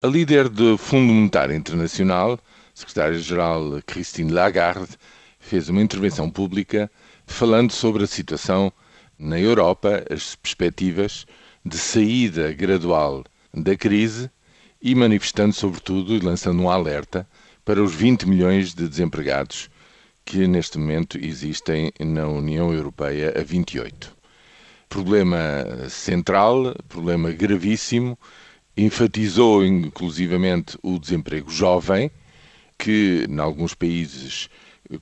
A líder do Fundo Monetário Internacional, secretária-geral Christine Lagarde, fez uma intervenção pública falando sobre a situação na Europa, as perspectivas de saída gradual da crise e manifestando, sobretudo, e lançando um alerta para os 20 milhões de desempregados que neste momento existem na União Europeia a 28. Problema central, problema gravíssimo enfatizou inclusivamente o desemprego jovem, que em alguns países,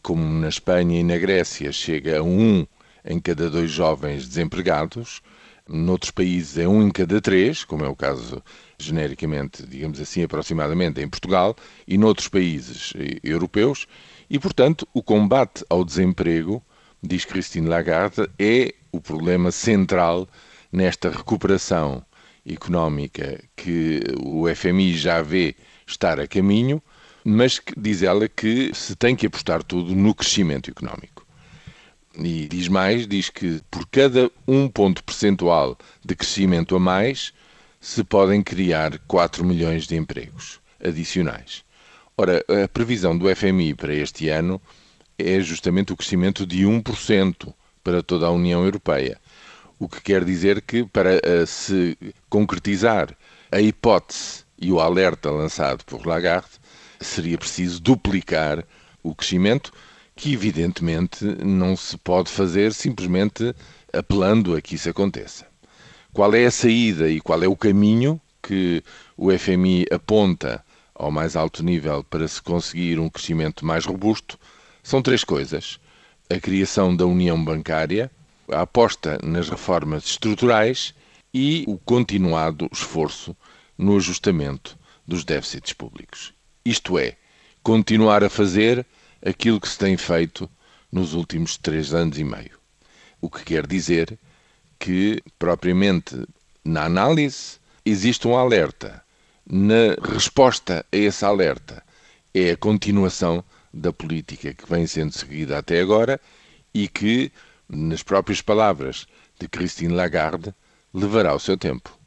como na Espanha e na Grécia, chega a um em cada dois jovens desempregados. Noutros países é um em cada três, como é o caso genericamente, digamos assim, aproximadamente em Portugal, e noutros países europeus. E, portanto, o combate ao desemprego, diz Christine Lagarde, é o problema central nesta recuperação económica que o FMI já vê estar a caminho, mas que, diz ela que se tem que apostar tudo no crescimento económico. E diz mais, diz que por cada um ponto percentual de crescimento a mais, se podem criar 4 milhões de empregos adicionais. Ora, a previsão do FMI para este ano é justamente o crescimento de 1% para toda a União Europeia. O que quer dizer que, para uh, se concretizar a hipótese e o alerta lançado por Lagarde, seria preciso duplicar o crescimento, que evidentemente não se pode fazer simplesmente apelando a que isso aconteça. Qual é a saída e qual é o caminho que o FMI aponta ao mais alto nível para se conseguir um crescimento mais robusto? São três coisas: a criação da União Bancária, a aposta nas reformas estruturais e o continuado esforço no ajustamento dos déficits públicos. Isto é, continuar a fazer aquilo que se tem feito nos últimos três anos e meio. O que quer dizer que, propriamente na análise, existe um alerta. Na resposta a esse alerta é a continuação da política que vem sendo seguida até agora e que nas próprias palavras de Christine Lagarde, levará o seu tempo.